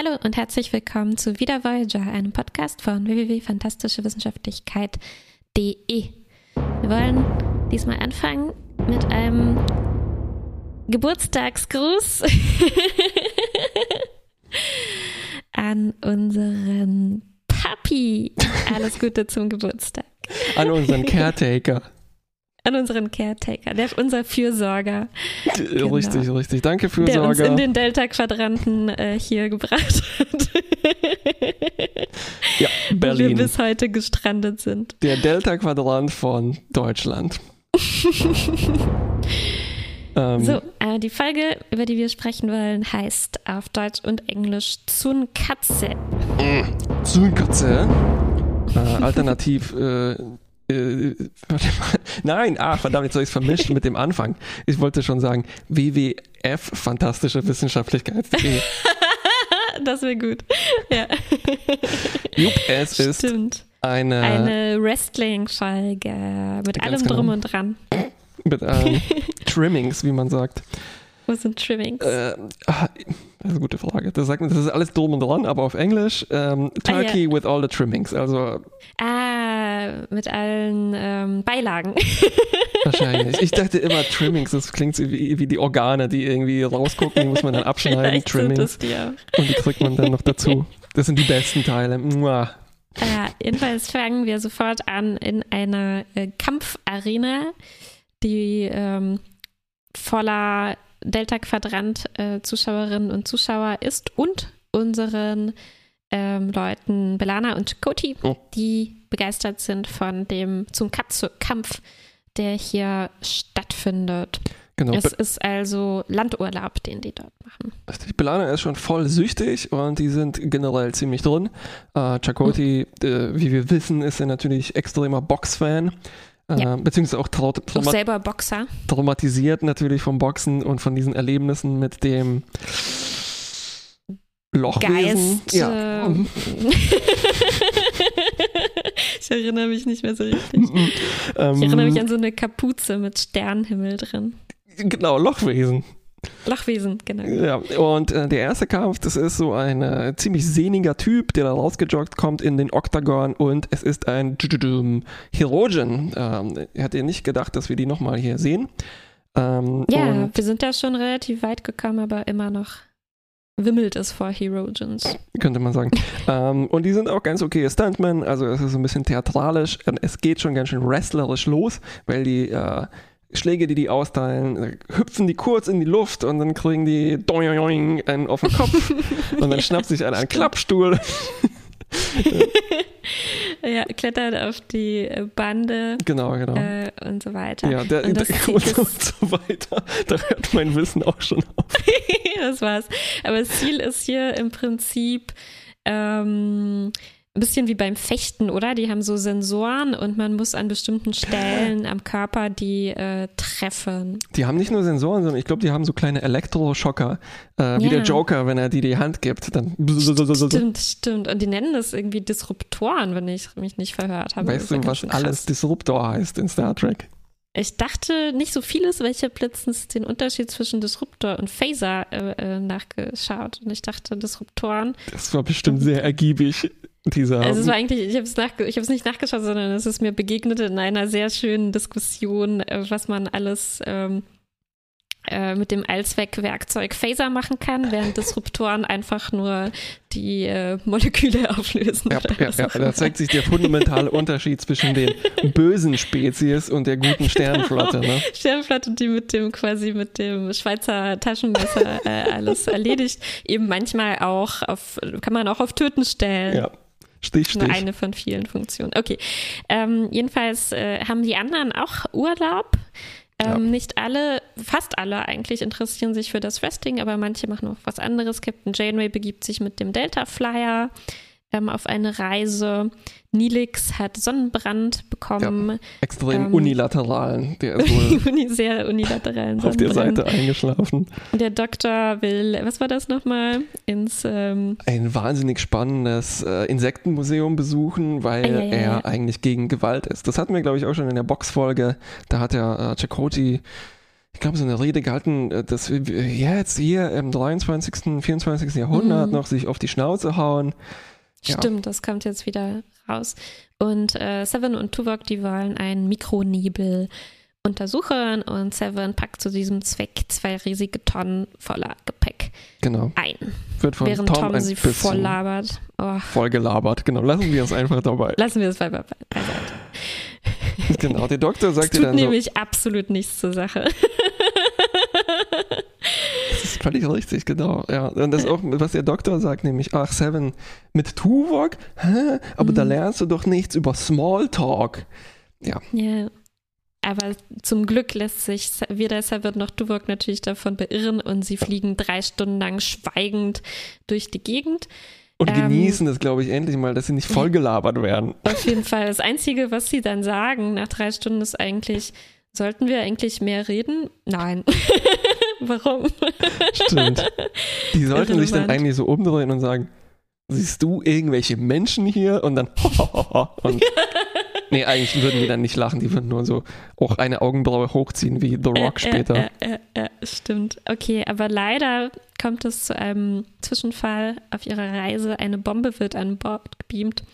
Hallo und herzlich willkommen zu Wieder Voyager, einem Podcast von www.fantastischewissenschaftlichkeit.de. Wir wollen diesmal anfangen mit einem Geburtstagsgruß an unseren Papi. Alles Gute zum Geburtstag. An unseren Caretaker. An unseren Caretaker, der unser Fürsorger. Genau. Richtig, richtig. Danke, Fürsorger. Der uns in den Delta-Quadranten äh, hier gebracht hat. ja, Berlin. Wo wir bis heute gestrandet sind. Der Delta-Quadrant von Deutschland. ähm, so, äh, die Folge, über die wir sprechen wollen, heißt auf Deutsch und Englisch Zunkatze. Zunkatze. Äh, alternativ äh, äh, nein, ah, verdammt, jetzt habe ich es vermischt mit dem Anfang. Ich wollte schon sagen, WWF, fantastische Wissenschaftlichkeit.de. das wäre gut. Ja. Jupp, es ist Stimmt. eine, eine Wrestling-Folge mit allem genau. drum und dran. Mit ähm, Trimmings, wie man sagt. Was sind Trimmings? Äh, das ist eine gute Frage. Das, sagt, das ist alles drum und dran, aber auf Englisch ähm, Turkey Ah, ja. with all the trimmings. Also Ah, mit allen ähm, Beilagen. wahrscheinlich. Ich dachte immer Trimmings, das klingt so wie, wie die Organe, die irgendwie rausgucken, die muss man dann abschneiden. Vielleicht Trimmings. die. Und die kriegt man dann noch dazu. Das sind die besten Teile. Mua. Ja, jedenfalls fangen wir sofort an in einer äh, Kampfarena, die ähm, voller Delta-Quadrant-Zuschauerinnen und Zuschauer ist und unseren ähm, Leuten Belana und Chakoti, Oh. die begeistert sind von dem zum Kampf, der hier stattfindet. Genau. Es ist also Landurlaub, den die dort machen. Die Belana ist schon voll süchtig und die sind generell ziemlich drin. Äh, Chakoti, äh, wie wir wissen, ist er natürlich extremer Boxfan. Äh, Ja. Beziehungsweise auch trau Auch trauma selber Boxer. traumatisiert natürlich vom Boxen und von diesen Erlebnissen mit dem Lochwesen. Geist. Ja. äh, ich erinnere mich nicht mehr so richtig. ähm, Ich erinnere mich an so eine Kapuze mit Sternenhimmel drin. Genau, Lochwesen. Lochwesen, genau. Ja, und äh, der erste Kampf, das ist so ein äh, ziemlich sehniger Typ, der da rausgejoggt kommt in den Oktagon und es ist ein Hirogen. Ähm, hat ja nicht gedacht, dass wir die nochmal hier sehen. Ähm, Ja, wir sind da schon relativ weit gekommen, aber immer noch wimmelt es vor Herogens. könnte man sagen. ähm, und die sind auch ganz okay Stuntmen, also es ist ein bisschen theatralisch. Es geht schon ganz schön wrestlerisch los, weil die äh, Schläge, die die austeilen, äh, hüpfen die kurz in die Luft und dann kriegen die doing einen auf den Kopf und dann schnappt sich einer einen Klappstuhl. ja, klettert auf die äh, Bande Genau, genau. äh, und so weiter. ja, der, und der, und, und so weiter. Da hört mein Wissen auch schon auf. das war's. Aber das Ziel ist hier im Prinzip ähm, ein bisschen wie beim Fechten, oder? Die haben so Sensoren und man muss an bestimmten Stellen am Körper die äh, treffen. Die haben nicht nur Sensoren, sondern ich glaube, die haben so kleine Elektroschocker, äh, wie Ja. der Joker, wenn er die die Hand gibt. Dann Stimmt, stimmt. Und die nennen das irgendwie Disruptoren, wenn ich mich nicht verhört habe. weißt du, was alles. Disruptor heißt in Star Trek? Ich dachte nicht so vieles, weil ich habe letztens den Unterschied zwischen Disruptor und Phaser äh, äh, nachgeschaut. Und ich dachte, Disruptoren Das war bestimmt sehr ergiebig, dieser. Also es war eigentlich, ich habe es nach, nicht nachgeschaut, sondern es ist mir begegnet in einer sehr schönen Diskussion, äh, was man alles ähm, äh, mit dem Allzweck-Werkzeug Phaser machen kann, während Disruptoren einfach nur die äh, Moleküle auflösen. ja, ja, ja, da zeigt sich der fundamentale Unterschied zwischen den bösen Spezies und der guten Sternenflotte. Ne? Sternflotte, die mit dem quasi mit dem Schweizer Taschenmesser äh, alles erledigt. Eben manchmal auch auf, kann man auch auf Töten stellen. Ja, Stich, Nur Stich. eine von vielen Funktionen. Okay. Ähm, jedenfalls äh, haben die anderen auch Urlaub. Ähm, Ja. Nicht alle, fast alle eigentlich interessieren sich für das Wrestling, aber manche machen auch was anderes. Captain Janeway begibt sich mit dem Delta Flyer ähm, auf eine Reise. Nilix hat Sonnenbrand bekommen. Extrem ähm, unilateralen. Der ist wohl sehr unilateralen auf der. Seite eingeschlafen. Der Doktor will, was war das nochmal? Ins, ähm, ein wahnsinnig spannendes äh, Insektenmuseum besuchen, weil Ah, ja, ja, er ja. eigentlich gegen Gewalt ist. Das hatten wir, glaube ich, auch schon in der Boxfolge. Da hat ja äh, Chakoti, ich glaube, so eine Rede gehalten, äh, dass wir jetzt hier im 23., 24. Jahrhundert Mhm. noch sich auf die Schnauze hauen. Ja. Stimmt, das kommt jetzt wieder raus. Und äh, Seven und Tuvok, die wollen einen Mikronebel untersuchen und Seven packt zu diesem Zweck zwei riesige Tonnen voller Gepäck Genau. ein, Wird von während Tom, Tom, sie voll labert. Oh, voll gelabert. Genau, lassen wir es einfach dabei. lassen wir es bei, bei, beiseite. genau, der Doktor sagt dir tut dann so, nämlich absolut nichts zur Sache. Völlig richtig, genau. Ja, und das auch, was der Doktor sagt, nämlich, ach, Seven, mit Tuvok? Hä? Aber da Mhm. lernst du doch nichts über Smalltalk. Ja. Aber zum Glück lässt sich weder Seven noch Tuvok natürlich davon beirren und sie fliegen drei Stunden lang schweigend durch die Gegend. Und Ähm, genießen das, glaube ich, endlich mal, dass sie nicht voll gelabert werden. Auf jeden Fall. Das Einzige, was sie dann sagen nach drei Stunden, ist eigentlich, sollten wir eigentlich mehr reden? Nein. Warum? Stimmt. Die sollten sich dann eigentlich so umdrehen und sagen, siehst du irgendwelche Menschen hier? Und dann und Nee, eigentlich würden die dann nicht lachen, die würden nur so auch eine Augenbraue hochziehen wie The Rock später. Äh, äh, äh, äh, stimmt. Okay, aber leider kommt es zu einem Zwischenfall auf ihrer Reise. Eine Bombe wird an Bord gebeamt,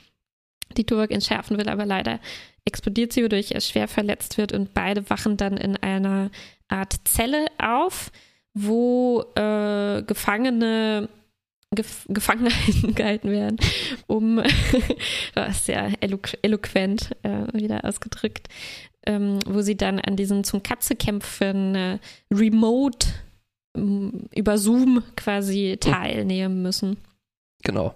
die Tuvok entschärfen will, aber leider explodiert sie, wodurch er schwer verletzt wird und beide wachen dann in einer Art Zelle auf, wo äh, Gefangene Gef Gefangene gehalten werden, um, war sehr elo eloquent äh, wieder ausgedrückt, ähm, wo sie dann an diesen zum Katze kämpfen äh, Remote über Zoom quasi teilnehmen müssen. Genau.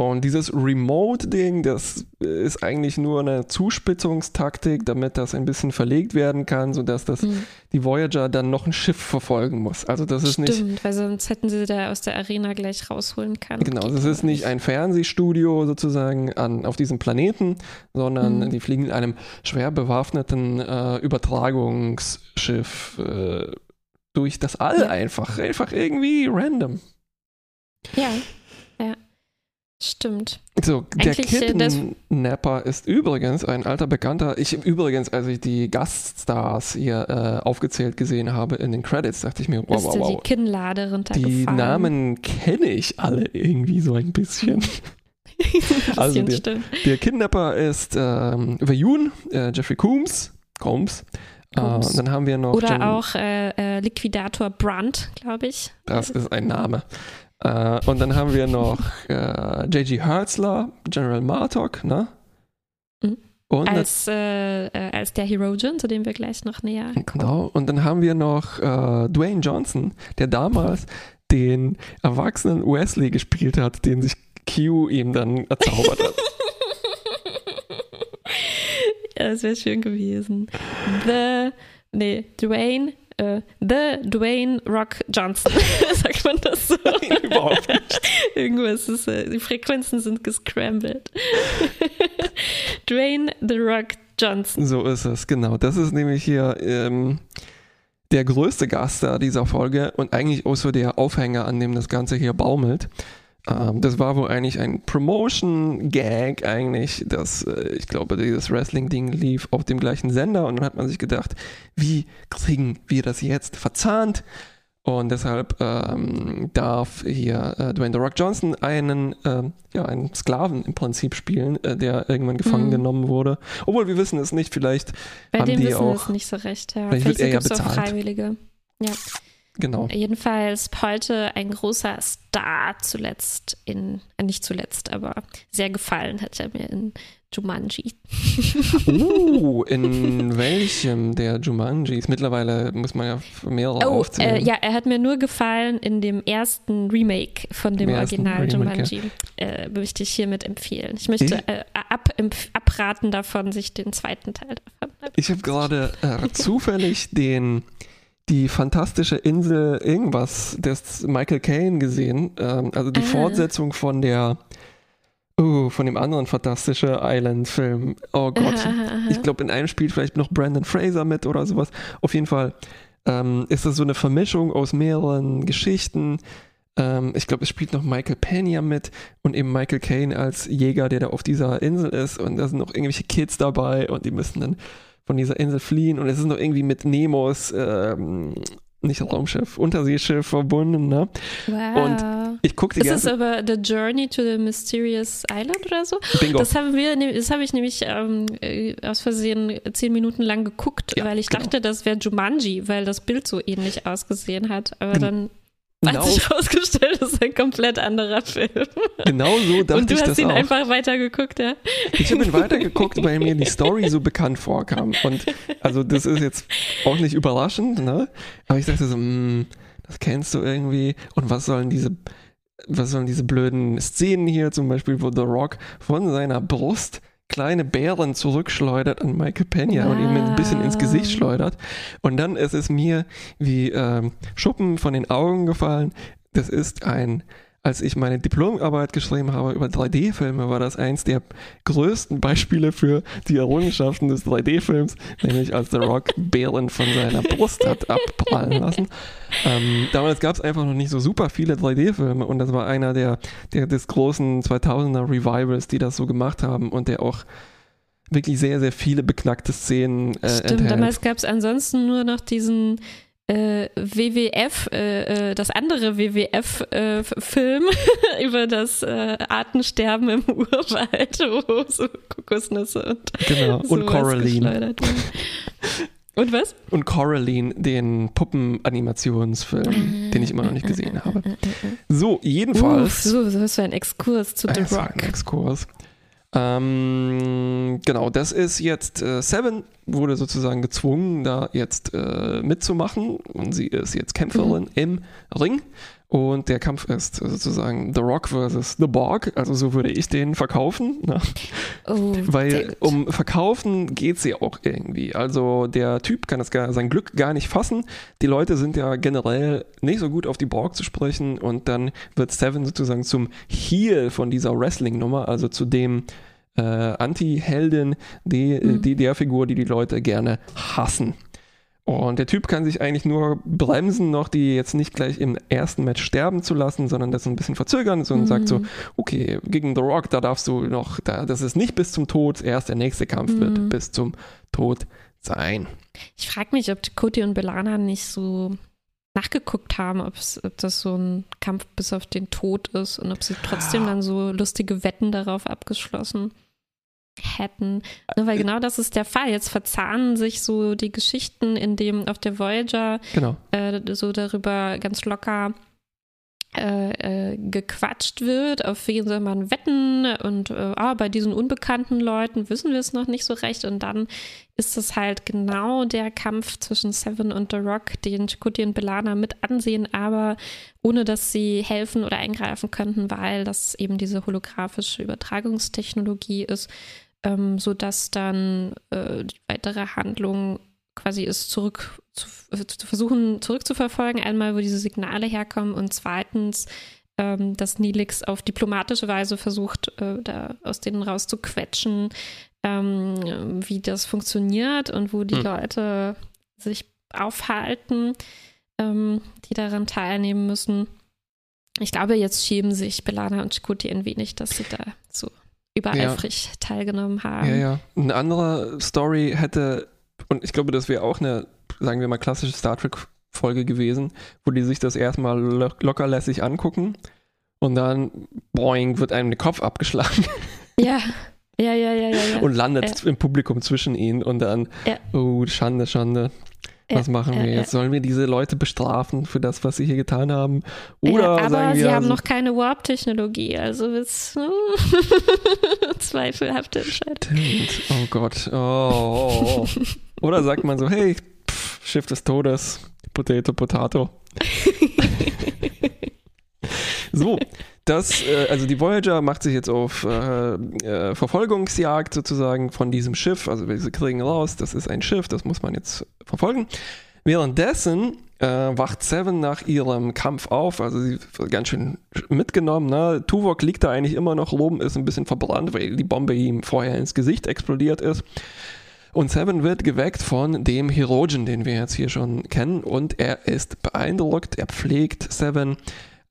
Und dieses Remote-Ding, das ist eigentlich nur eine Zuspitzungstaktik, damit das ein bisschen verlegt werden kann, sodass das Hm. die Voyager dann noch ein Schiff verfolgen muss. Also das ist nicht Stimmt, weil sonst hätten sie da aus der Arena gleich rausholen können. Genau, das ist nicht ein Fernsehstudio sozusagen an, auf diesem Planeten, sondern Mhm. die fliegen in einem schwer bewaffneten äh, Übertragungsschiff äh, durch das All Ja. einfach. Einfach irgendwie random. Ja, ja. Stimmt. So, der äh, Kidnapper ist übrigens ein alter Bekannter. Ich übrigens, als ich die Gaststars hier äh, aufgezählt gesehen habe in den Credits, dachte ich mir, wow, ist wow, wow. die Kinnlade Die runtergefallen. Namen kenne ich alle irgendwie so ein bisschen. Also bisschen der- stimmt. Der Kidnapper ist ähm, Vayun, äh, Jeffrey Coombs. Combs. Äh, Coombs. dann haben wir noch. Oder den, auch äh, Liquidator Brandt, glaube ich. Das ist ein Name. Äh, und dann haben wir noch äh, J.G. Hertzler, General Martok, ne? Mhm. Und Als, äh, äh, als der Herogen, zu dem wir gleich noch näher kommen. Genau. Und dann haben wir noch äh, Dwayne Johnson, der damals den erwachsenen Wesley gespielt hat, den sich Q ihm dann erzaubert hat. Ja, das wäre schön gewesen. The, nee, Dwayne, äh, The Dwayne Rock Johnson. Sagt man das so? Überhaupt nicht. Irgendwas ist, äh, die Frequenzen sind gescrambled. Dwayne The Rock Johnson. So ist es, genau. Das ist nämlich hier ähm, der größte Gast dieser Folge und eigentlich auch so der Aufhänger, an dem das Ganze hier baumelt. Ähm, das war wohl eigentlich ein Promotion-Gag eigentlich, dass äh, ich glaube, dieses Wrestling-Ding lief auf dem gleichen Sender und dann hat man sich gedacht, wie kriegen wir das jetzt verzahnt? Und deshalb ähm, darf hier äh, Dwayne The Rock Johnson einen, ähm, ja, einen Sklaven im Prinzip spielen, äh, der irgendwann gefangen Mhm. genommen wurde. Obwohl wir wissen es nicht, vielleicht, Bei Haben dem die wissen wir auch- es nicht so recht. Ja. Vielleicht wird Vielleicht er ja gibt es auch bezahlt. Freiwillige. Ja. Genau. Jedenfalls heute ein großer Star zuletzt in, äh, nicht zuletzt, aber sehr gefallen hat er mir in Jumanji. Uh, in welchem der Jumanjis? Mittlerweile muss man ja mehrere Oh, aufzählen. äh, ja, er hat mir nur gefallen in dem ersten Remake von dem ersten Original Remake, Jumanji. Äh, möchte ich hiermit empfehlen. Ich möchte Ich- äh, ab, abraten davon, sich den zweiten Teil davon Ich habe gerade äh, zufällig den die fantastische Insel irgendwas des Michael Caine gesehen. Ähm, also die Ah. Fortsetzung von der oh, von dem anderen fantastische Island-Film. Oh Gott. Aha, aha, aha. Ich glaube, in einem spielt vielleicht noch Brandon Fraser mit oder sowas. Auf jeden Fall ähm, ist das so eine Vermischung aus mehreren Geschichten. Ähm, ich glaube, es spielt noch Michael Pena mit und eben Michael Caine als Jäger, der da auf dieser Insel ist. Und da sind noch irgendwelche Kids dabei und die müssen dann von dieser Insel fliehen und es ist noch irgendwie mit Nemos ähm, nicht Raumschiff, Unterseeschiff verbunden, ne? Wow. Und ich gucke die ist das ganze aber The Journey to the Mysterious Island oder so? Bingo. Das haben wir, ne- das habe ich nämlich ähm, äh, aus Versehen zehn Minuten lang geguckt, Ja, weil ich genau. dachte, das wäre Jumanji, weil das Bild so ähnlich ausgesehen hat. Aber Gen- dann genau, hat sich herausgestellt, das ist ein komplett anderer Film. genau so dachte Und du ich hast ihn auch. einfach weitergeguckt, ja? Ich habe ihn weitergeguckt, weil mir die Story so bekannt vorkam. Und also das ist jetzt auch nicht überraschend, ne? Aber ich dachte so, hm, das kennst du irgendwie. Und was sollen diese, was sollen diese blöden Szenen hier, zum Beispiel, wo The Rock von seiner Brust kleine Bären zurückschleudert an Michael Pena und ihm ein bisschen ins Gesicht Wow. schleudert. Und dann ist es mir wie ähm, Schuppen von den Augen gefallen. Das ist ein, als ich meine Diplomarbeit geschrieben habe über 3D-Filme, war das eins der größten Beispiele für die Errungenschaften des 3D-Films, nämlich als The Rock Bären von seiner Brust hat abprallen lassen. Ähm, damals gab es einfach noch nicht so super viele 3D-Filme und das war einer der, der des großen 2000er Revivals, die das so gemacht haben und der auch wirklich sehr, sehr viele beknackte Szenen äh, Stimmt, enthält. damals gab es ansonsten nur noch diesen äh, WWF, äh, äh, das andere WWF-Film über das äh, Artensterben im Urwald, wo so Kokosnüsse und Genau, und Coraline. Und was? Und Coraline, den Puppen-Animationsfilm, den ich immer noch nicht gesehen habe. So, Uff, jedenfalls. so, so ist ein Exkurs zu The war ein Rock. Exkurs. Ähm, genau, das ist jetzt äh, Seven wurde sozusagen gezwungen, da jetzt äh, mitzumachen und sie ist jetzt Kämpferin Mhm. im Ring und der Kampf ist sozusagen The Rock versus The Borg, also so würde ich den verkaufen, ne? Oh, weil um Verkaufen geht ja auch irgendwie. Also der Typ kann das gar, sein Glück gar nicht fassen. Die Leute sind ja generell nicht so gut auf die Borg zu sprechen und dann wird Seven sozusagen zum Heel von dieser Wrestling-Nummer, also zu dem äh, Anti-Heldin, die, Mhm. die, der Figur, die die Leute gerne hassen. Und der Typ kann sich eigentlich nur bremsen, noch die jetzt nicht gleich im ersten Match sterben zu lassen, sondern das so ein bisschen verzögern so und sagt so, Mhm. okay, gegen The Rock, da darfst du noch, da, das ist nicht bis zum Tod, erst der nächste Kampf Mhm. wird bis zum Tod sein. Ich frage mich, ob Cody und Belana nicht so nachgeguckt haben, ob das so ein Kampf bis auf den Tod ist und ob sie trotzdem dann so lustige Wetten darauf abgeschlossen hätten. Ne, weil genau das ist der Fall. Jetzt verzahnen sich so die Geschichten, in dem auf der Voyager Genau. äh, so darüber ganz locker äh, äh, gequatscht wird, auf wen soll man wetten und äh, ah, bei diesen unbekannten Leuten wissen wir es noch nicht so recht und dann ist es halt genau der Kampf zwischen Seven und The Rock, den Chakotay und Belana mit ansehen, aber ohne dass sie helfen oder eingreifen könnten, weil das eben diese holographische Übertragungstechnologie ist, ähm, sodass dann äh, die weitere Handlung quasi ist, zurück zu, äh, zu versuchen, zurückzuverfolgen. Einmal, wo diese Signale herkommen und zweitens, ähm, dass Nilix auf diplomatische Weise versucht, äh, da aus denen rauszuquetschen, ähm, wie das funktioniert und wo die Hm. Leute sich aufhalten, ähm, die daran teilnehmen müssen. Ich glaube, jetzt schämen sich Belana und Chakotay ein wenig, dass sie da so übereifrig teilgenommen haben. Ja, ja. Eine andere Story hätte, und ich glaube, das wäre auch eine, sagen wir mal, klassische Star Trek-Folge gewesen, wo die sich das erstmal lo lockerlässig angucken und dann, boing, wird einem der Kopf abgeschlagen Ja, ja, ja, ja, ja. ja. und landet im Publikum zwischen ihnen und dann, Ja. oh, Schande, Schande. Was Ja, machen wir ja. jetzt? Sollen wir diese Leute bestrafen für das, was sie hier getan haben? Oder aber sagen wir, sie haben also- noch keine Warp-Technologie, also ist zweifelhafte Entscheidung. Oh Gott. Oh, oh, oh. Oder sagt man so, hey, pff, Schiff des Todes, Potato, Potato. so, das, äh, also die Voyager macht sich jetzt auf äh, äh, Verfolgungsjagd sozusagen von diesem Schiff. Also wir kriegen raus, das ist ein Schiff, das muss man jetzt verfolgen. Währenddessen äh, wacht Seven nach ihrem Kampf auf, also sie ganz schön mitgenommen. Ne? Tuvok liegt da eigentlich immer noch oben, ist ein bisschen verbrannt, weil die Bombe ihm vorher ins Gesicht explodiert ist. Und Seven wird geweckt von dem Hirogen, den wir jetzt hier schon kennen. Und er ist beeindruckt, er pflegt Seven.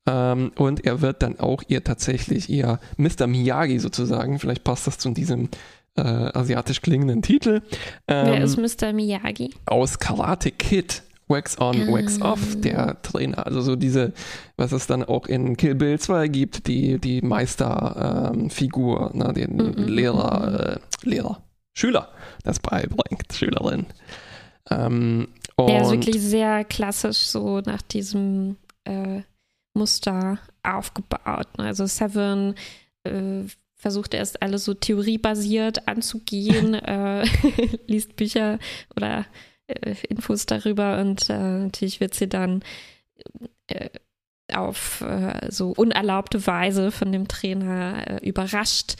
Ähm, und er wird dann auch ihr tatsächlich ihr Mr. Miyagi sozusagen, vielleicht passt das zu diesem äh, asiatisch klingenden Titel. Ähm, Wer ist Mr. Miyagi? Aus Karate Kid. Wax on, Wax off, der Trainer. Also so diese, was es dann auch in Kill Bill 2 gibt, die, die Meisterfigur, ähm, ne, den mm -mm. Lehrer, äh, Lehrer, Schüler das beibringt, Schülerin. Ähm, ja, ist wirklich sehr klassisch so nach diesem äh, Muster aufgebaut. Ne? Also Seven äh, versucht erst alles so theoriebasiert anzugehen, äh, liest Bücher oder äh, Infos darüber und äh, natürlich wird sie dann äh, auf äh, so unerlaubte Weise von dem Trainer überrascht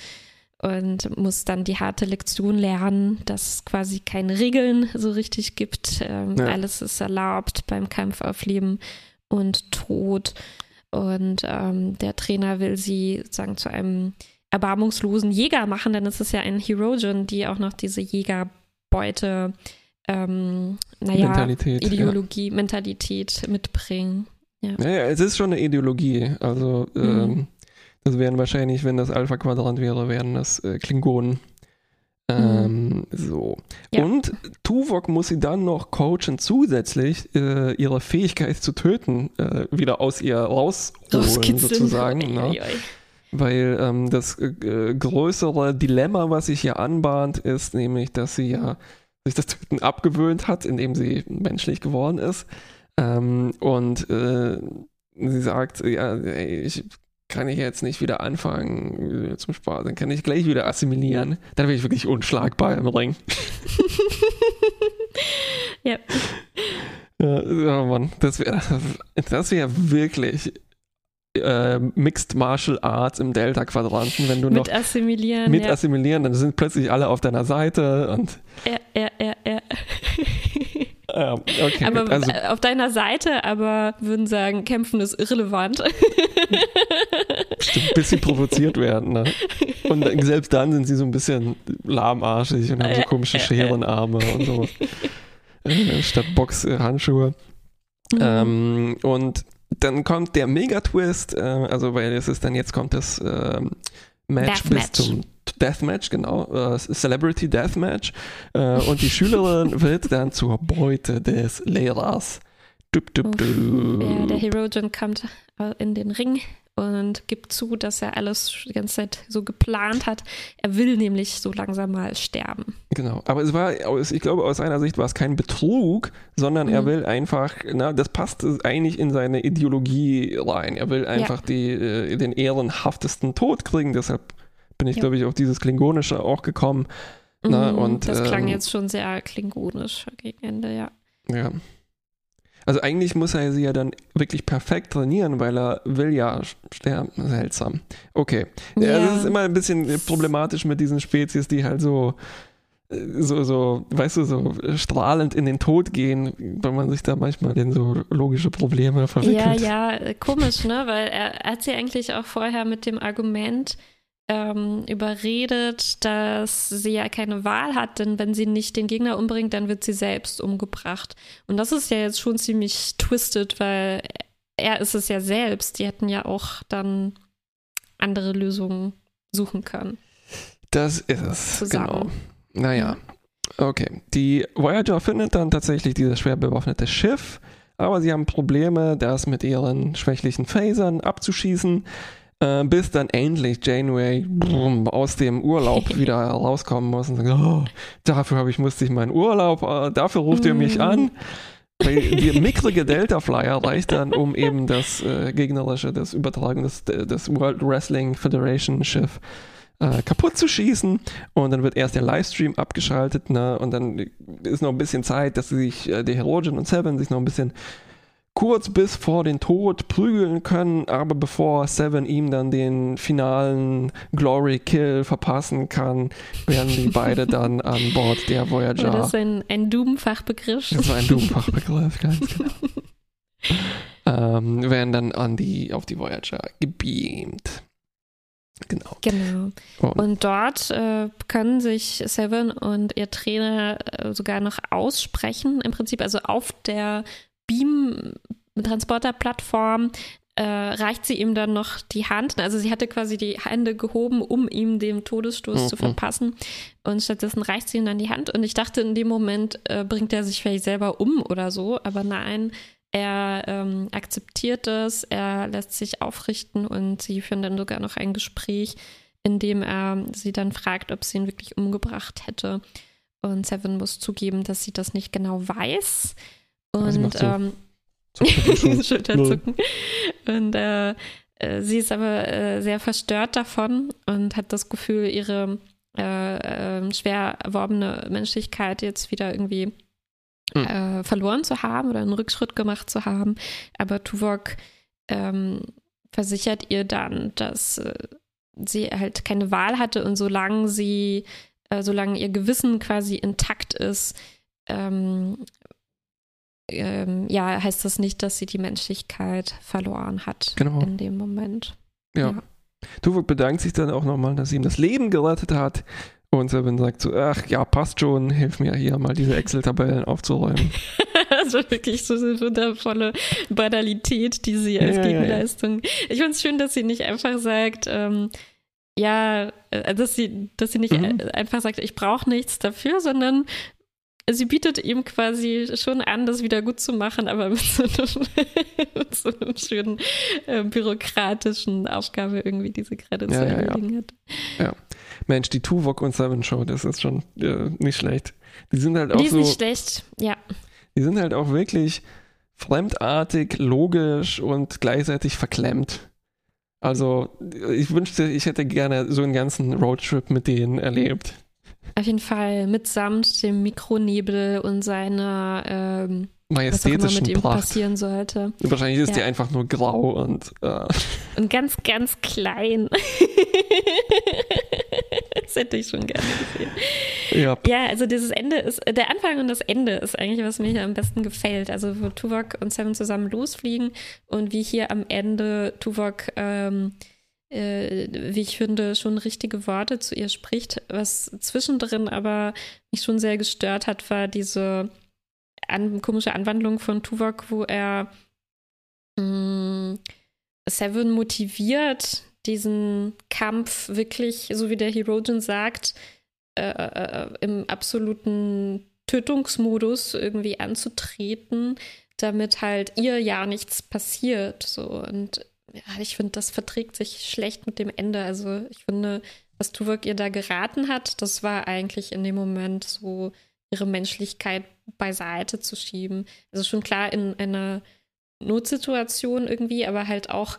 und muss dann die harte Lektion lernen, dass es quasi keine Regeln so richtig gibt. Ähm, ja. Alles ist erlaubt beim Kampf auf Leben und Tod. Und ähm, der Trainer will sie sozusagen zu einem erbarmungslosen Jäger machen, denn es ist ja ein Herogen, die auch noch diese Jägerbeute, ähm, naja, Mentalität, Ideologie, ja. Mentalität mitbringen. Ja. ja. es ist schon eine Ideologie. Also mhm. ähm, das wären wahrscheinlich, wenn das Alpha-Quadrant wäre, wären das äh, Klingonen. Ähm, mhm. So. Ja. Und Tuvok muss sie dann noch coachen, zusätzlich äh, ihre Fähigkeit zu töten äh, wieder aus ihr rausholen, sozusagen. Ne? Weil ähm, das äh, größere Dilemma, was sich hier anbahnt, ist nämlich, dass sie ja sich das Töten abgewöhnt hat, indem sie menschlich geworden ist. Ähm, und äh, sie sagt, ja, ich kann ich jetzt nicht wieder anfangen zum Spaß, dann kann ich gleich wieder assimilieren. Dann bin ich wirklich unschlagbar im Ring. ja. ja. Oh Mann, das wäre das wär wirklich äh, Mixed Martial Arts im Delta-Quadranten, wenn du mit noch assimilieren, mit ja. assimilieren, dann sind plötzlich alle auf deiner Seite und ja, ja, ja, ja. Ja, okay, aber also, auf deiner Seite aber würden sagen, kämpfen ist irrelevant. Bestimmt ein bisschen provoziert werden. Ne? Und selbst dann sind sie so ein bisschen lahmarschig und haben so komische Scherenarme und so. Äh, statt Boxhandschuhe. Mhm. Ähm, und dann kommt der Mega-Twist, äh, also weil es ist dann jetzt kommt das äh, Match Death bis Match. zum Deathmatch, genau, äh, Celebrity Deathmatch. Äh, und die Schülerin wird dann zur Beute des Lehrers. Dup, dup, dup. Ja, der Herogen kommt äh, in den Ring und gibt zu, dass er alles die ganze Zeit so geplant hat. Er will nämlich so langsam mal sterben. Genau, aber es war, ich glaube, aus seiner Sicht war es kein Betrug, sondern mhm. er will einfach, na, das passt eigentlich in seine Ideologie rein. Er will einfach ja. die, äh, den ehrenhaftesten Tod kriegen, deshalb bin ich, ja. glaube ich, auf dieses Klingonische auch gekommen. Na, mhm, und, das klang ähm, jetzt schon sehr klingonisch gegen Ende, ja. Ja. Also eigentlich muss er sie ja dann wirklich perfekt trainieren, weil er will ja sterben. Seltsam. Okay. Ja, ja das ist immer ein bisschen problematisch mit diesen Spezies, die halt so, so, so, weißt du, so strahlend in den Tod gehen, weil man sich da manchmal in so logische Probleme verwickelt. Ja, ja, komisch, ne? Weil er, er hat sie eigentlich auch vorher mit dem Argument, ähm, überredet, dass sie ja keine Wahl hat, denn wenn sie nicht den Gegner umbringt, dann wird sie selbst umgebracht. Und das ist ja jetzt schon ziemlich twisted, weil er ist es ja selbst. Die hätten ja auch dann andere Lösungen suchen können. Das ist es. Zusammen. Genau. Naja. Okay. Die Voyager findet dann tatsächlich dieses schwer bewaffnete Schiff, aber sie haben Probleme, das mit ihren schwächlichen Phasern abzuschießen. Äh, bis dann endlich Janeway brumm, aus dem Urlaub wieder rauskommen muss und sagt, oh, dafür habe ich musste ich meinen Urlaub, äh, dafür ruft ihr mich an. Weil die mickrige Delta Flyer reicht dann, um eben das äh, gegnerische, das Übertragen des, des World Wrestling Federation Schiff äh, kaputt zu schießen und dann wird erst der Livestream abgeschaltet ne? und dann ist noch ein bisschen Zeit, dass sich äh, die Herogen und Seven sich noch ein bisschen kurz bis vor den Tod prügeln können, aber bevor Seven ihm dann den finalen Glory Kill verpassen kann, werden die beide dann an Bord der Voyager. Das ist ein, ein Doom-Fachbegriff. Das ist ein Doom-Fachbegriff, ganz genau. ähm, werden dann an die, auf die Voyager gebeamt. Genau. Genau. Und, und dort äh, können sich Seven und ihr Trainer äh, sogar noch aussprechen, im Prinzip, also auf der Beam-Transporter-Plattform äh, reicht sie ihm dann noch die Hand. Also sie hatte quasi die Hände gehoben, um ihm den Todesstoß Mhm. zu verpassen. Und stattdessen reicht sie ihm dann die Hand. Und ich dachte, in dem Moment äh, bringt er sich vielleicht selber um oder so. Aber nein, er ähm, akzeptiert es, er lässt sich aufrichten und sie führen dann sogar noch ein Gespräch, in dem er sie dann fragt, ob sie ihn wirklich umgebracht hätte. Und Seven muss zugeben, dass sie das nicht genau weiß. Sie Und so. ähm, Schulterzucken. Und äh, äh, sie ist aber äh, sehr verstört davon und hat das Gefühl, ihre äh, äh, schwer erworbene Menschlichkeit jetzt wieder irgendwie Hm. äh, verloren zu haben oder einen Rückschritt gemacht zu haben. Aber Tuvok ähm, versichert ihr dann, dass äh, sie halt keine Wahl hatte und solange sie, äh, solange ihr Gewissen quasi intakt ist, ähm, ähm, ja, heißt das nicht, dass sie die Menschlichkeit verloren hat Genau. in dem Moment. Ja. Tuvok bedankt sich dann auch nochmal, dass sie ihm das Leben gerettet hat. Und Seven sagt so, ach ja, passt schon, hilf mir hier mal diese Excel-Tabellen aufzuräumen. Also wirklich so eine wundervolle Banalität, die sie als Ja, ja, ja. Gegenleistung. Ich finde es schön, dass sie nicht einfach sagt, ähm, ja, äh, dass sie, dass sie nicht Mhm. äh, einfach sagt, ich brauche nichts dafür, sondern sie bietet ihm quasi schon an, das wieder gut zu machen, aber mit so einem, mit so einem schönen äh, bürokratischen Aufgabe irgendwie diese gerade Ja, zu ja, ja. erledigen hat. Mensch, die Tuvok und Seven Show, das ist schon äh, nicht schlecht. Die sind halt auch Die ist so, nicht schlecht, ja. die sind halt auch wirklich fremdartig, logisch und gleichzeitig verklemmt. Also, ich wünschte, ich hätte gerne so einen ganzen Roadtrip mit denen erlebt. Auf jeden Fall mitsamt dem Mikronebel und seiner, ähm, was Majestätischen mit ihm Pracht. passieren sollte. Wahrscheinlich ist die Ja. einfach nur grau und äh, Und ganz, ganz klein. das hätte ich schon gerne gesehen. ja, Ja, also dieses Ende ist, der Anfang und das Ende ist eigentlich, was mir hier am besten gefällt. Also wo Tuvok und Seven zusammen losfliegen und wie hier am Ende Tuvok, ähm, äh, wie ich finde, schon richtige Worte zu ihr spricht. Was zwischendrin aber mich schon sehr gestört hat, war diese an, komische Anwandlung von Tuvok, wo er mh, Seven motiviert, diesen Kampf wirklich, so wie der Herogen sagt, äh, äh, im absoluten Tötungsmodus irgendwie anzutreten, damit halt ihr ja nichts passiert. So und ja, ich finde, das verträgt sich schlecht mit dem Ende. Also ich finde, was Tuvok ihr da geraten hat, das war eigentlich in dem Moment so ihre Menschlichkeit beiseite zu schieben. Also schon klar in einer Notsituation irgendwie, aber halt auch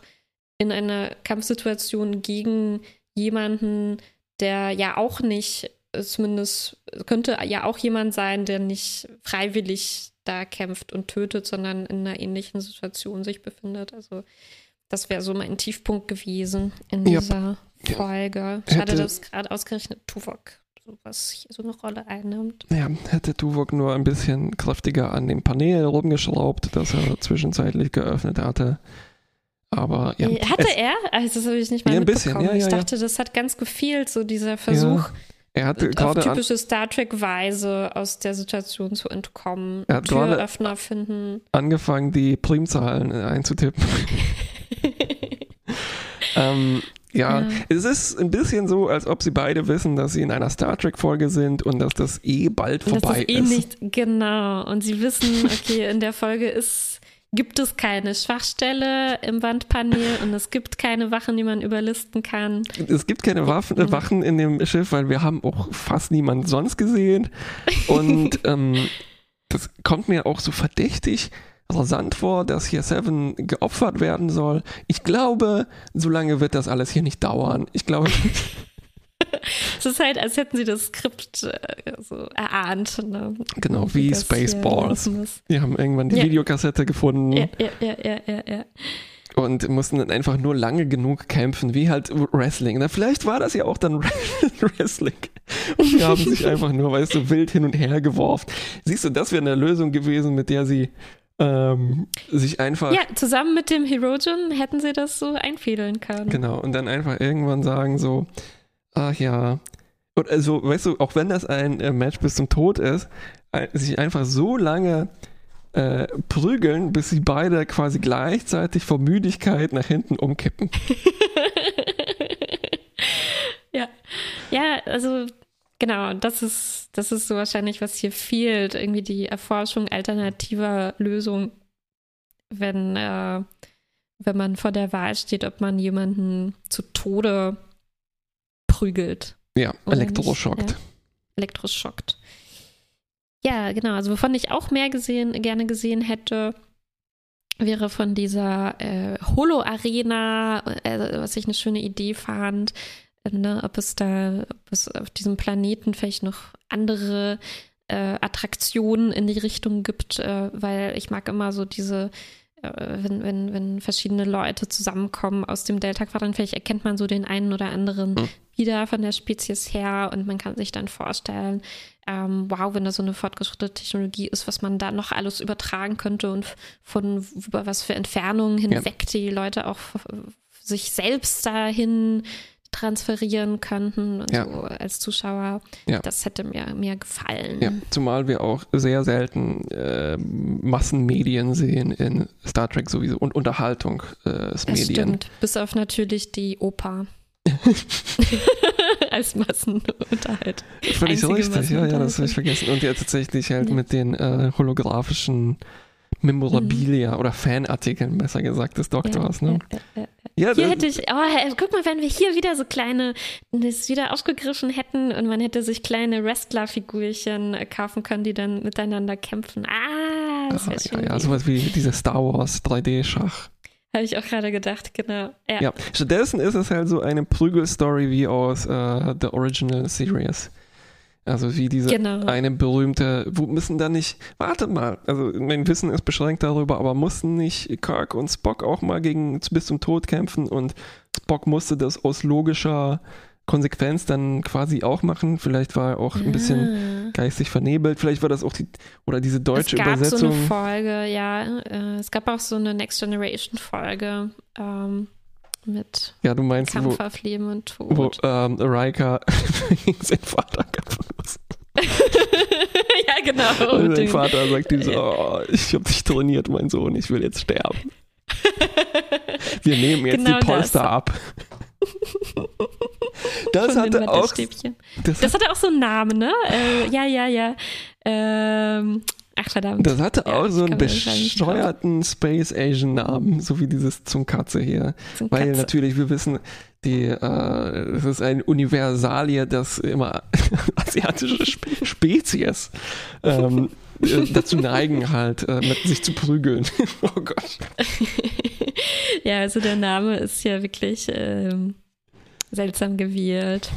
in einer Kampfsituation gegen jemanden, der ja auch nicht, zumindest könnte ja auch jemand sein, der nicht freiwillig da kämpft und tötet, sondern in einer ähnlichen Situation sich befindet. Also das wäre so mein Tiefpunkt gewesen in Ja. dieser. Folge. Schade, dass gerade ausgerechnet Tuvok sowas hier so eine Rolle einnimmt. ja, hätte Tuvok nur ein bisschen kräftiger an dem Panel rumgeschraubt, das er zwischenzeitlich geöffnet hatte. Aber ja, Äh, Hatte es, er? Also das habe ich nicht mal Ja, ein bisschen, ja, ja, ich dachte, das hat ganz gefehlt, so dieser Versuch, er auf gerade typische Star Trek-Weise aus der Situation zu entkommen. Er hat Türöffner finden. angefangen, die Primzahlen einzutippen. ähm, ja, Ja. es ist ein bisschen so, als ob sie beide wissen, dass sie in einer Star Trek-Folge sind und dass das eh bald Und vorbei das ist eh ist. nicht, genau. Und sie wissen, okay, in der Folge ist, gibt es keine Schwachstelle im Wandpanel und es gibt keine Wachen, die man überlisten kann. Es gibt keine Waffen, äh, Mhm. Wachen in dem Schiff, weil wir haben auch fast niemanden sonst gesehen. Und ähm, das kommt mir auch so verdächtig rasant vor, dass hier Seven geopfert werden soll. Ich glaube, so lange wird das alles hier nicht dauern. Ich glaube, Es ist halt, als hätten sie das Skript äh, so erahnt. Ne? genau wie hier Spaceballs. Die haben irgendwann die Ja. Videokassette gefunden. Ja, ja, ja, ja, ja, ja. und mussten dann einfach nur lange genug kämpfen, wie halt Wrestling. Na, vielleicht war das ja auch dann Wrestling. Und sie haben sich einfach nur, weißt du, wild hin und her geworfen. Siehst du, das wäre eine Lösung gewesen, mit der sie ähm, sich einfach, Ja, zusammen mit dem Herogen hätten sie das so einfädeln können. genau, und dann einfach irgendwann sagen so, ach ja, und also, weißt du, auch wenn das ein äh, Match bis zum Tod ist, sich einfach so lange äh, prügeln, bis sie beide quasi gleichzeitig vor Müdigkeit nach hinten umkippen. ja. Ja, also genau, das ist, das ist so wahrscheinlich, was hier fehlt. Irgendwie die Erforschung alternativer Lösungen, wenn, äh, wenn man vor der Wahl steht, ob man jemanden zu Tode prügelt. Ja, elektroschockt. Ja. Elektroschockt. Ja, genau. Also wovon ich auch mehr gesehen, gerne gesehen hätte, wäre von dieser äh, Holo-Arena, äh, was ich eine schöne Idee fand, ne, ob es da, ob es auf diesem Planeten vielleicht noch andere äh, Attraktionen in die Richtung gibt, äh, weil ich mag immer so diese äh, wenn, wenn, wenn verschiedene Leute zusammenkommen aus dem Delta-Quadrant, vielleicht erkennt man so den einen oder anderen mhm. wieder von der Spezies her und man kann sich dann vorstellen, ähm, wow, wenn da so eine fortgeschrittene Technologie ist, was man da noch alles übertragen könnte und von über was für Entfernungen hinweg ja. die Leute auch sich selbst dahin transferieren könnten und ja. so als Zuschauer. Ja. Das hätte mir, mir gefallen. Ja, zumal wir auch sehr selten äh, Massenmedien sehen in Star Trek sowieso und Unterhaltungsmedien. Äh, stimmt, bis auf natürlich die Oper. als Massenunterhalt. Völlig richtig, ja, ja, das habe ich vergessen. Und ja tatsächlich halt mit den äh, holographischen Memorabilia mhm. oder Fanartikeln, besser gesagt, des Doktors. Ne? Ja, ja, hier hätte ich, oh, guck mal, wenn wir hier wieder so kleine, das wieder aufgegriffen hätten und man hätte sich kleine Wrestler-Figurchen kaufen können, die dann miteinander kämpfen. Ah, das schön. Ja, ja, sowas wie diese Star Wars 3D-Schach. Habe ich auch gerade gedacht, genau. Ja. ja. stattdessen ist es halt so eine Prügelstory wie aus uh, The Original Series. Also wie diese genau. eine berühmte, wo müssen da nicht, warte mal, also mein Wissen ist beschränkt darüber, aber mussten nicht Kirk und Spock auch mal gegen bis zum Tod kämpfen und Spock musste das aus logischer Konsequenz dann quasi auch machen. Vielleicht war er auch ein bisschen ah. geistig vernebelt. Vielleicht war das auch die, oder diese deutsche Übersetzung. Es gab Übersetzung. so eine Folge, ja. Äh, es gab auch so eine Next Generation Folge. Ähm, mit ja, du meinst, Kampf wo, auf Leben und Tod. Wo ähm, Riker gegen seinen Vater kämpfen muss. ja, genau. Und sein Vater sagt ihm so, oh, ich habe dich trainiert, mein Sohn, ich will jetzt sterben. Wir nehmen jetzt genau die Polster das. ab. Das hatte auch. Das, das, hatte auch so einen Namen, ne? Äh, ja, ja, ja. Ähm, Ach verdammt. Das hatte auch ja, so einen bescheuerten Space Asian Namen, so wie dieses Zungkatze hier. Zungkatze. Weil natürlich, wir wissen, die, äh, das ist ein Universalie, das immer asiatische Spe Spezies ähm, äh, dazu neigen, halt, äh, mit sich zu prügeln. oh Gott. ja, also der Name ist ja wirklich ähm, seltsam gewählt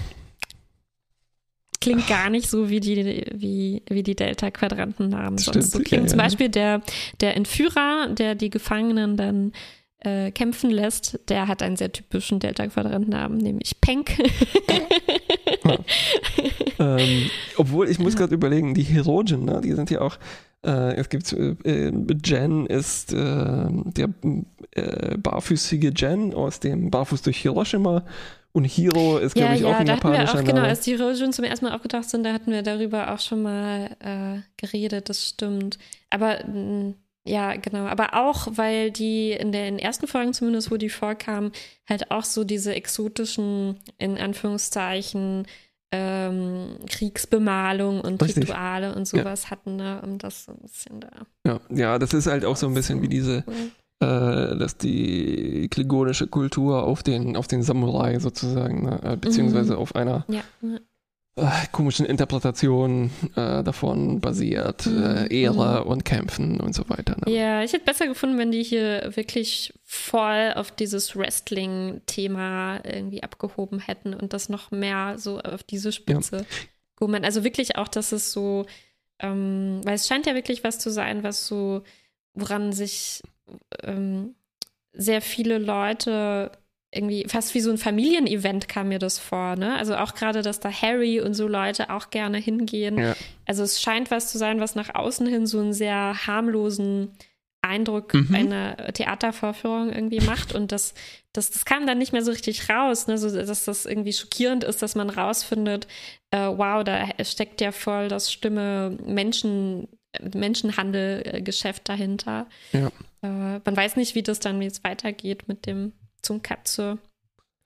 klingt gar nicht so wie die, wie, wie die Delta-Quadrantennamen sonst so klingen. Ja, Zum Beispiel der, der Entführer, der die Gefangenen dann äh, kämpfen lässt, der hat einen sehr typischen Delta-Quadrantennamen, nämlich Penk. ja. ähm, obwohl, ich muss gerade überlegen, die Herogen, ne, die sind ja auch äh, es gibt äh, Jen ist äh, der äh, barfüßige Jen aus dem Barfuß durch Hiroshima und Hiro ist, glaube ja, ich, ja, auch ein japanischer auch, Genau, als die Hirogen zum ersten Mal aufgetaucht sind, da hatten wir darüber auch schon mal äh, geredet, das stimmt. Aber mm, ja, genau. Aber auch, weil die in den ersten Folgen zumindest, wo die vorkamen, halt auch so diese exotischen, in Anführungszeichen, ähm, Kriegsbemalung und Richtig. Rituale und sowas ja. hatten, ne, um das so ein bisschen da. Ja, ja, das ist halt auch so ein bisschen wie diese äh, dass die klingonische Kultur auf den, auf den Samurai sozusagen, ne, äh, beziehungsweise mhm. auf einer ja. äh, komischen Interpretation äh, davon basiert, mhm. Äh, Ehre mhm. und Kämpfen und so weiter. Ne? Ja, ich hätte besser gefunden, wenn die hier wirklich voll auf dieses Wrestling-Thema irgendwie abgehoben hätten und das noch mehr so auf diese Spitze. Ja. Also wirklich auch, dass es so, ähm, weil es scheint ja wirklich was zu sein, was so, woran sich ähm, sehr viele Leute irgendwie fast wie so ein Familienevent kam mir das vor, ne? Also auch gerade, dass da Harry und so Leute auch gerne hingehen. Ja. Also es scheint was zu sein, was nach außen hin so einen sehr harmlosen Eindruck mhm. einer Theatervorführung irgendwie macht. Und das, das, das kam dann nicht mehr so richtig raus, ne? so, dass das irgendwie schockierend ist, dass man rausfindet, äh, wow, da steckt ja voll das Stimme Menschen Menschenhandelgeschäft dahinter. Ja. Äh, man weiß nicht, wie das dann jetzt weitergeht mit dem zum Katze.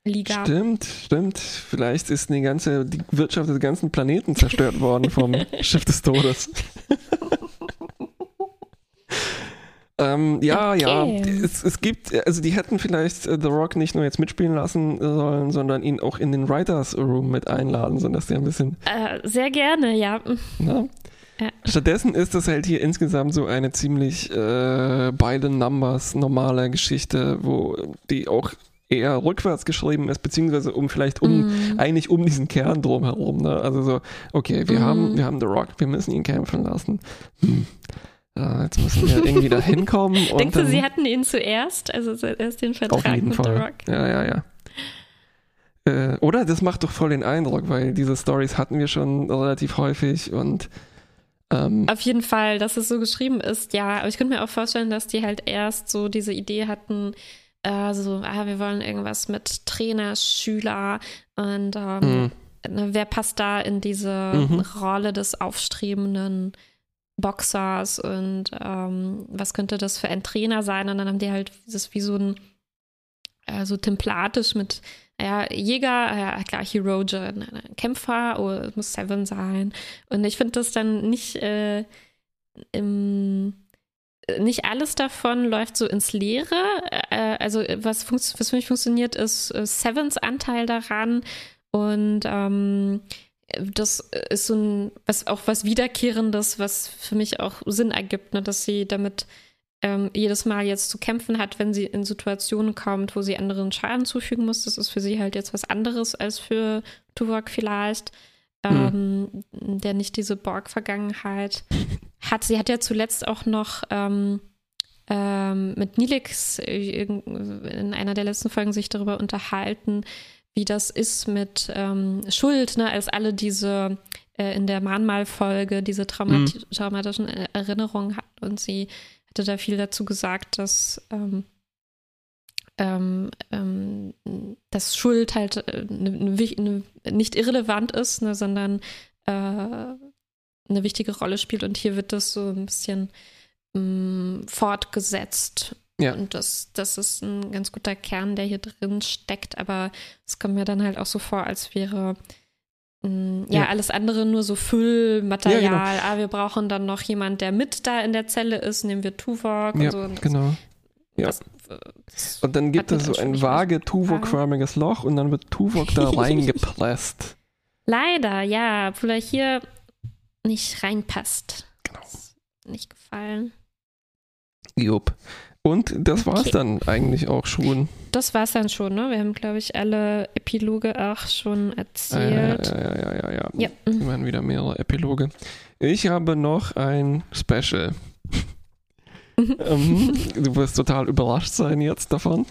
Liga. Stimmt, stimmt. Vielleicht ist die ganze die Wirtschaft des ganzen Planeten zerstört worden vom Schiff des Todes. ähm, ja, Okay. ja. Es, es gibt, also die hätten vielleicht äh, The Rock nicht nur jetzt mitspielen lassen sollen, sondern ihn auch in den Writers Room mit einladen, sodass der ein bisschen Äh, sehr gerne, ja. Ne? Ja. Stattdessen ist das halt hier insgesamt so eine ziemlich äh, by the numbers normale Geschichte, wo die auch eher rückwärts geschrieben ist, beziehungsweise um vielleicht um Mm. eigentlich um diesen Kern drumherum. Ne? Also so, okay, wir Mhm. haben wir haben The Rock, wir müssen ihn kämpfen lassen. Hm. Äh, jetzt müssen wir irgendwie da hinkommen. Denkst du, sie hatten ihn zuerst? Also erst den auf Vertrag jeden mit The Fall. Rock? Ja, ja, ja. Äh, oder das macht doch voll den Eindruck, weil diese Stories hatten wir schon relativ häufig und ähm, Auf jeden Fall, dass es so geschrieben ist, ja. Aber ich könnte mir auch vorstellen, dass die halt erst so diese Idee hatten, äh, so, ah, wir wollen irgendwas mit Trainer, Schüler und ähm, mh, ne, wer passt da in diese Mhm. Rolle des aufstrebenden Boxers und ähm, was könnte das für ein Trainer sein? Und dann haben die halt das wie so ein äh, so templatisch mit ja, Jäger, ja, klar, Herogen, Kämpfer, oh, es muss Seven sein. Und ich finde das dann nicht, äh, im, nicht alles davon läuft so ins Leere. Äh, also was, was für mich funktioniert, ist äh, Sevens Anteil daran und ähm, das ist so ein, was auch was Wiederkehrendes, was für mich auch Sinn ergibt, ne, dass sie damit ähm, jedes Mal jetzt zu kämpfen hat, wenn sie in Situationen kommt, wo sie anderen Schaden zufügen muss. Das ist für sie halt jetzt was anderes als für Tuvok vielleicht, ähm, der nicht diese Borg-Vergangenheit hat. Sie hat ja zuletzt auch noch ähm, ähm, mit Nilix äh, in einer der letzten Folgen sich darüber unterhalten, wie das ist mit ähm, Schuld, ne, als alle diese äh, in der Mahnmalfolge diese traumati traumatischen Erinnerungen hat und sie hatte da viel dazu gesagt, dass ähm, ähm, ähm, dass Schuld halt äh, ne, ne, ne, nicht irrelevant ist, ne, sondern äh, eine wichtige Rolle spielt. Und hier wird das so ein bisschen ähm, fortgesetzt. Ja. Und das, das ist ein ganz guter Kern, der hier drin steckt. Aber es kommt mir dann halt auch so vor, als wäre mh, ja, Ja. alles andere nur so Füllmaterial. Ja, genau. Ah, wir brauchen dann noch jemand, der mit da in der Zelle ist, nehmen wir Tuvok und ja, so. Und genau. Ja. das, äh, das Und dann gibt es so ein vage Tuvok-förmiges Loch und dann wird Tuvok da reingepresst. Leider, ja, obwohl er hier nicht reinpasst. Genau. Nicht gefallen. Jupp. Und das war's Okay. dann eigentlich auch schon. Das war's dann schon, ne? Wir haben, glaube ich, alle Epiloge auch schon Äh, erzählt. ja, ja, ja, ja, ja. Ja. Wir haben wieder mehrere Epiloge. Ich habe noch ein Special. ähm, du wirst total überrascht sein jetzt davon.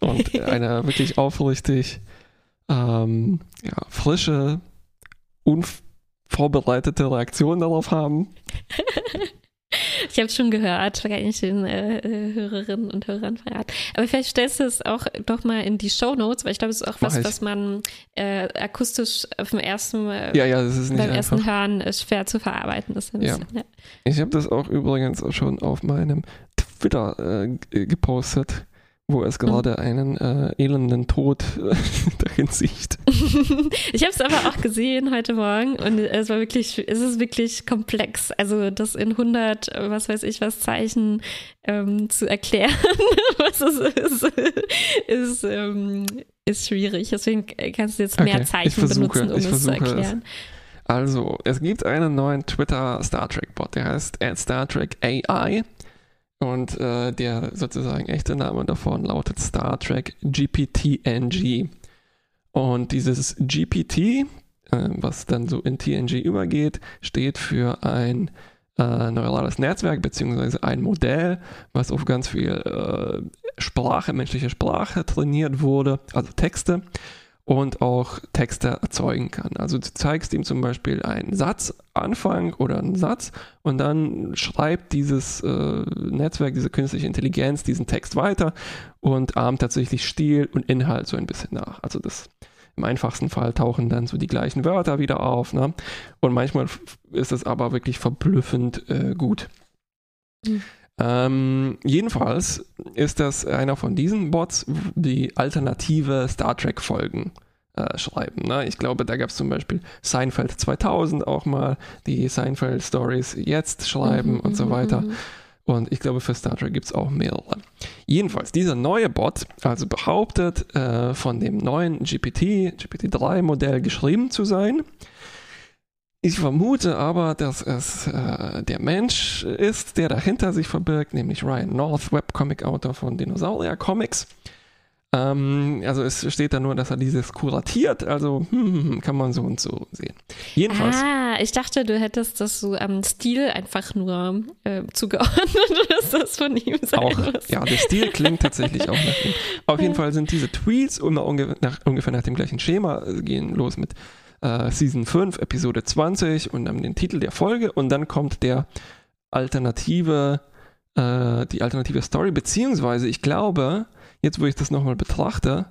Und eine wirklich aufrichtig ähm, ja, frische, unvorbereitete Reaktion darauf haben. Ich habe es schon gehört, kann ich den äh, äh, Hörerinnen und Hörern verraten. Aber vielleicht stellst du es auch doch mal in die Show Notes, weil ich glaube, es ist auch Mach was, ich. was man äh, akustisch auf dem ersten, äh, Ja, ja, das ist nicht beim einfach. ersten Hören äh, schwer zu verarbeiten ist. Ja. Ich habe das auch übrigens auch schon auf meinem Twitter äh, g- gepostet, wo es gerade einen äh, elenden Tod darin sieht. ich habe es aber auch gesehen heute Morgen und es war wirklich, es ist wirklich komplex. Also das in 100, äh, was weiß ich, was Zeichen ähm, zu erklären, was es ist, ist, ähm, ist schwierig. Deswegen kannst du jetzt Okay, mehr ich Zeichen versuche, benutzen, um es zu versuche es. erklären. Also, es gibt einen neuen Twitter Star Trek Bot, der heißt Star Trek AI. Und äh, der sozusagen echte Name davon lautet Star Trek GPTNG. Und dieses GPT, äh, was dann so in TNG übergeht, steht für ein äh, neurales Netzwerk beziehungsweise ein Modell, was auf ganz viel äh, Sprache, menschliche Sprache trainiert wurde, also Texte und auch Texte erzeugen kann. Also du zeigst ihm zum Beispiel einen Satzanfang oder einen Satz und dann schreibt dieses äh, Netzwerk, diese künstliche Intelligenz diesen Text weiter und ahmt tatsächlich Stil und Inhalt so ein bisschen nach. Also das Im einfachsten Fall tauchen dann so die gleichen Wörter wieder auf. Ne? Und manchmal ist es aber wirklich verblüffend äh, gut. Mhm. Ähm, jedenfalls ist das einer von diesen Bots, die alternative Star Trek-Folgen äh, schreiben. Ne? Ich glaube, da gab es zum Beispiel Seinfeld 2000 auch mal, die Seinfeld Stories jetzt schreiben mhm, und so mhm, weiter. Mhm. Und ich glaube, für Star Trek gibt es auch mehrere. Jedenfalls, dieser neue Bot, also behauptet, äh, von dem neuen GPT, GPT-3-Modell geschrieben zu sein. Ich vermute aber, dass es äh, der Mensch ist, der dahinter sich verbirgt, nämlich Ryan North, Webcomic-Autor von Dinosaurier Comics. Ähm, also es steht da nur, dass er dieses kuratiert, also hm, hm, hm, kann man so und so sehen. Jedenfalls. Ah, ich dachte, du hättest das so am Stil einfach nur äh, zugeordnet, dass das von ihm sein auch, muss. Ja, der Stil klingt tatsächlich auch nach ihm. Auf jeden Fall sind diese Tweets nach, ungefähr nach dem gleichen Schema, äh, gehen los mit äh, Season 5, Episode 20 und dann den Titel der Folge und dann kommt der alternative, äh, die alternative Story, beziehungsweise ich glaube, jetzt wo ich das nochmal betrachte,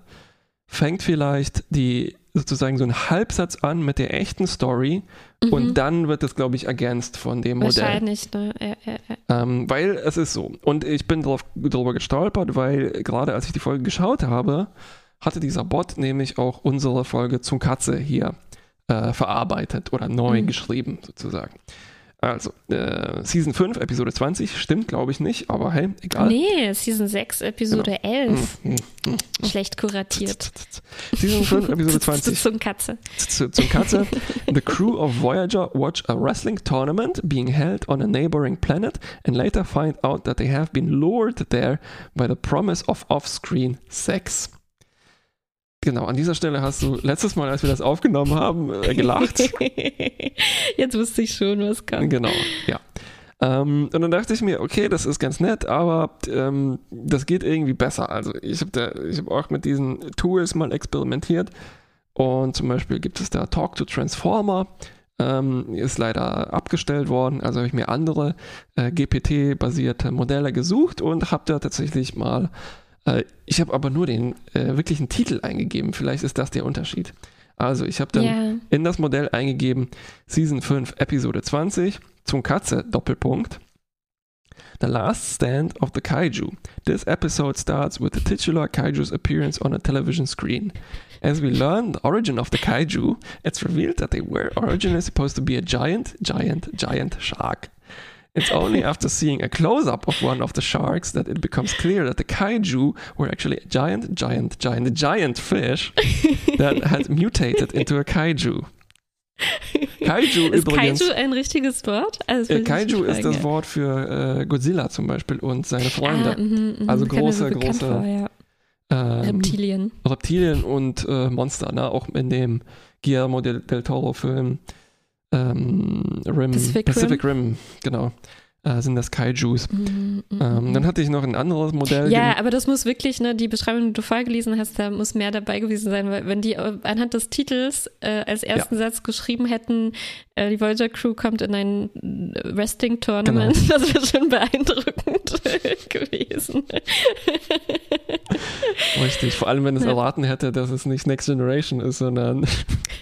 fängt vielleicht die sozusagen so ein Halbsatz an mit der echten Story mhm. und dann wird das, glaube ich, ergänzt von dem Modell. Wahrscheinlich, ne? Ja, ja, ja. Ähm, weil es ist so. Und ich bin drauf, darüber gestolpert, weil gerade als ich die Folge geschaut habe, hatte dieser Bot nämlich auch unsere Folge zum Katze hier äh, verarbeitet oder neu mhm. geschrieben, sozusagen. Also, äh, Season 5, Episode 20, stimmt, glaube ich nicht, aber hey, egal. Nee, Season 6, Episode genau. 11. Mm, mm, mm. Schlecht kuratiert. Season 5, Episode 20. zum Katze. Zum Katze. The crew of Voyager watch a wrestling tournament being held on a neighboring planet and later find out that they have been lured there by the promise of off-screen sex. Genau, an dieser Stelle hast du letztes Mal, als wir das aufgenommen haben, äh, gelacht. Jetzt wusste ich schon, was kann. Genau, ja. Ähm, und dann dachte ich mir, okay, das ist ganz nett, aber ähm, das geht irgendwie besser. Also ich habe hab auch mit diesen Tools mal experimentiert und zum Beispiel gibt es da Talk to Transformer. Ähm, ist leider abgestellt worden, also habe ich mir andere äh, GPT-basierte Modelle gesucht und habe da tatsächlich mal äh, ich habe aber nur den äh, wirklichen Titel eingegeben. Vielleicht ist das der Unterschied. Also, ich habe dann yeah. in das Modell eingegeben Season 5, Episode 20, zum Katze, Doppelpunkt. The Last Stand of the Kaiju. This episode starts with the titular Kaiju's appearance on a television screen. As we learn the origin of the Kaiju, it's revealed that they were originally supposed to be a giant, giant, giant shark. It's only after seeing a close up of one of the sharks that it becomes clear that the kaiju were actually a giant, giant, giant, giant fish that had mutated into a kaiju. Kaiju ist übrigens. Kaiju ein richtiges Wort? Also äh, Kaiju ist das Wort für äh, Godzilla zum Beispiel und seine Freunde. Ah, mh, mh, also große, große vor, ja. ähm, Reptilien. Reptilien und äh, Monster, ne? auch in dem Guillermo del, del Toro Film ähm, Rim, Pacific, Pacific Rim. Rim, genau. Äh, sind das Kaijus. Mm, mm, ähm, mm. Dann hatte ich noch ein anderes Modell. Ja, aber das muss wirklich, ne, die Beschreibung, die du vorgelesen hast, da muss mehr dabei gewesen sein, weil wenn die anhand des Titels äh, als ersten ja. Satz geschrieben hätten, äh, die Voyager Crew kommt in ein Wrestling-Tournament, genau. das wäre schon beeindruckend gewesen. Richtig, vor allem wenn es ja. erraten hätte, dass es nicht Next Generation ist, sondern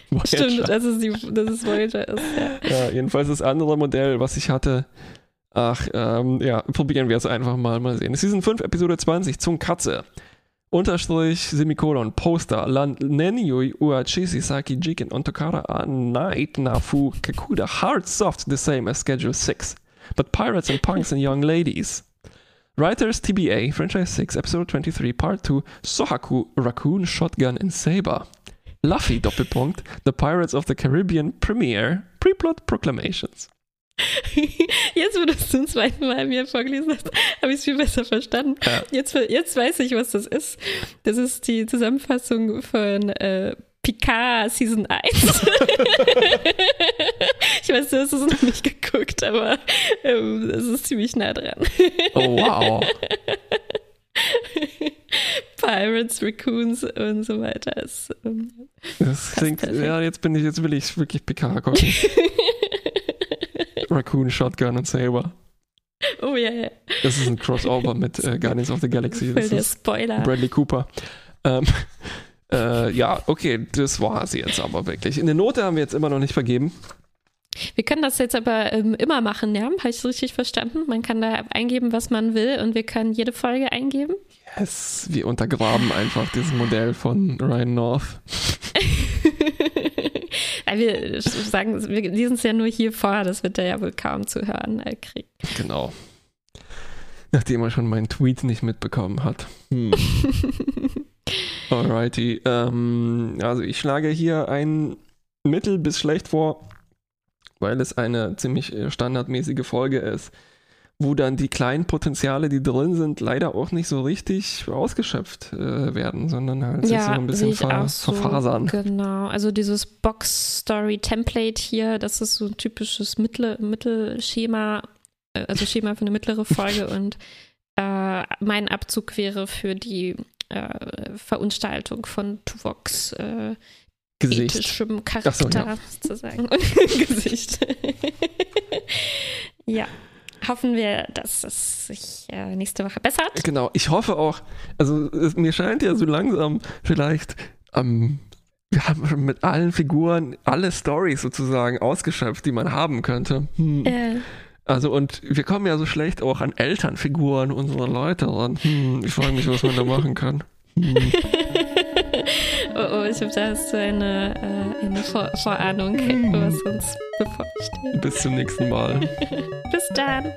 Voyager. Stimmt, dass es, die, dass es Voyager ist. Ja. ja, jedenfalls das andere Modell, was ich hatte, Ach, ähm, ja, probieren wir es einfach mal. Mal sehen. Season 5, Episode 20, Zum Katze. Unterstrich, Semikolon, Poster, Lan, Nenyui, Uachi, Saki, Jiken, Ontokara, Night, Nafu, Kakuda, Hard Soft, the same as Schedule 6. But Pirates and Punks and Young Ladies. Writers TBA, Franchise 6, Episode 23, Part 2, Sohaku, Raccoon, Shotgun and Saber. Luffy, Doppelpunkt, The Pirates of the Caribbean Premiere, Preplot Proclamations. Jetzt, wo du es zum zweiten Mal mir vorgelesen hast, habe ich es viel besser verstanden. Ja. Jetzt, jetzt weiß ich, was das ist. Das ist die Zusammenfassung von äh, Picard Season 1. ich weiß, du hast es noch nicht geguckt, aber ähm, es ist ziemlich nah dran. oh, wow. Pirates, Raccoons und so weiter. Ist, ähm, das klingt, ja, jetzt bin ich, jetzt will ich wirklich Picard gucken. Raccoon, Shotgun und Saber. Oh ja, ja. Das ist ein Crossover mit äh, Guardians of the Galaxy. Das der Spoiler. Bradley Cooper. Ähm, Äh, ja, okay, das war sie jetzt aber wirklich. Eine Note haben wir jetzt immer noch nicht vergeben. Wir können das jetzt aber ähm, immer machen, ja? Habe ich es richtig verstanden? Man kann da eingeben, was man will und wir können jede Folge eingeben. Yes, wir untergraben einfach dieses Modell von Ryan North. wir sagen, wir lesen es ja nur hier vor, das wird er ja wohl kaum zu hören äh, kriegen. Genau. Nachdem er schon meinen Tweet nicht mitbekommen hat. Hm. Alrighty. Ähm, also ich schlage hier ein Mittel bis schlecht vor, weil es eine ziemlich äh, standardmäßige Folge ist, wo dann die kleinen Potenziale, die drin sind, leider auch nicht so richtig ausgeschöpft äh, werden, sondern halt ja, sich so ein bisschen ver so, verfasern. Genau, also dieses Box-Story-Template hier, das ist so ein typisches Mittel Mittelschema, äh, also Schema für eine mittlere Folge und äh, mein Abzug wäre für die äh, Verunstaltung von Tuvoks äh, Gesicht. ethischem Charakter so, ja. sozusagen und Gesicht. ja. Hoffen wir, dass es sich äh, nächste Woche bessert. Genau, ich hoffe auch, also es, mir scheint ja so langsam vielleicht ähm, wir haben schon mit allen Figuren alle Stories sozusagen ausgeschöpft, die man haben könnte. Hm. Äh, Also und wir kommen ja so schlecht auch an Elternfiguren unserer Leute ran. Hm, ich frage mich, was man da machen kann. Hm. oh, oh, ich habe da so eine, äh, eine Vor Vorahnung, hm. was uns bevorsteht. Bis zum nächsten Mal. Bis dann.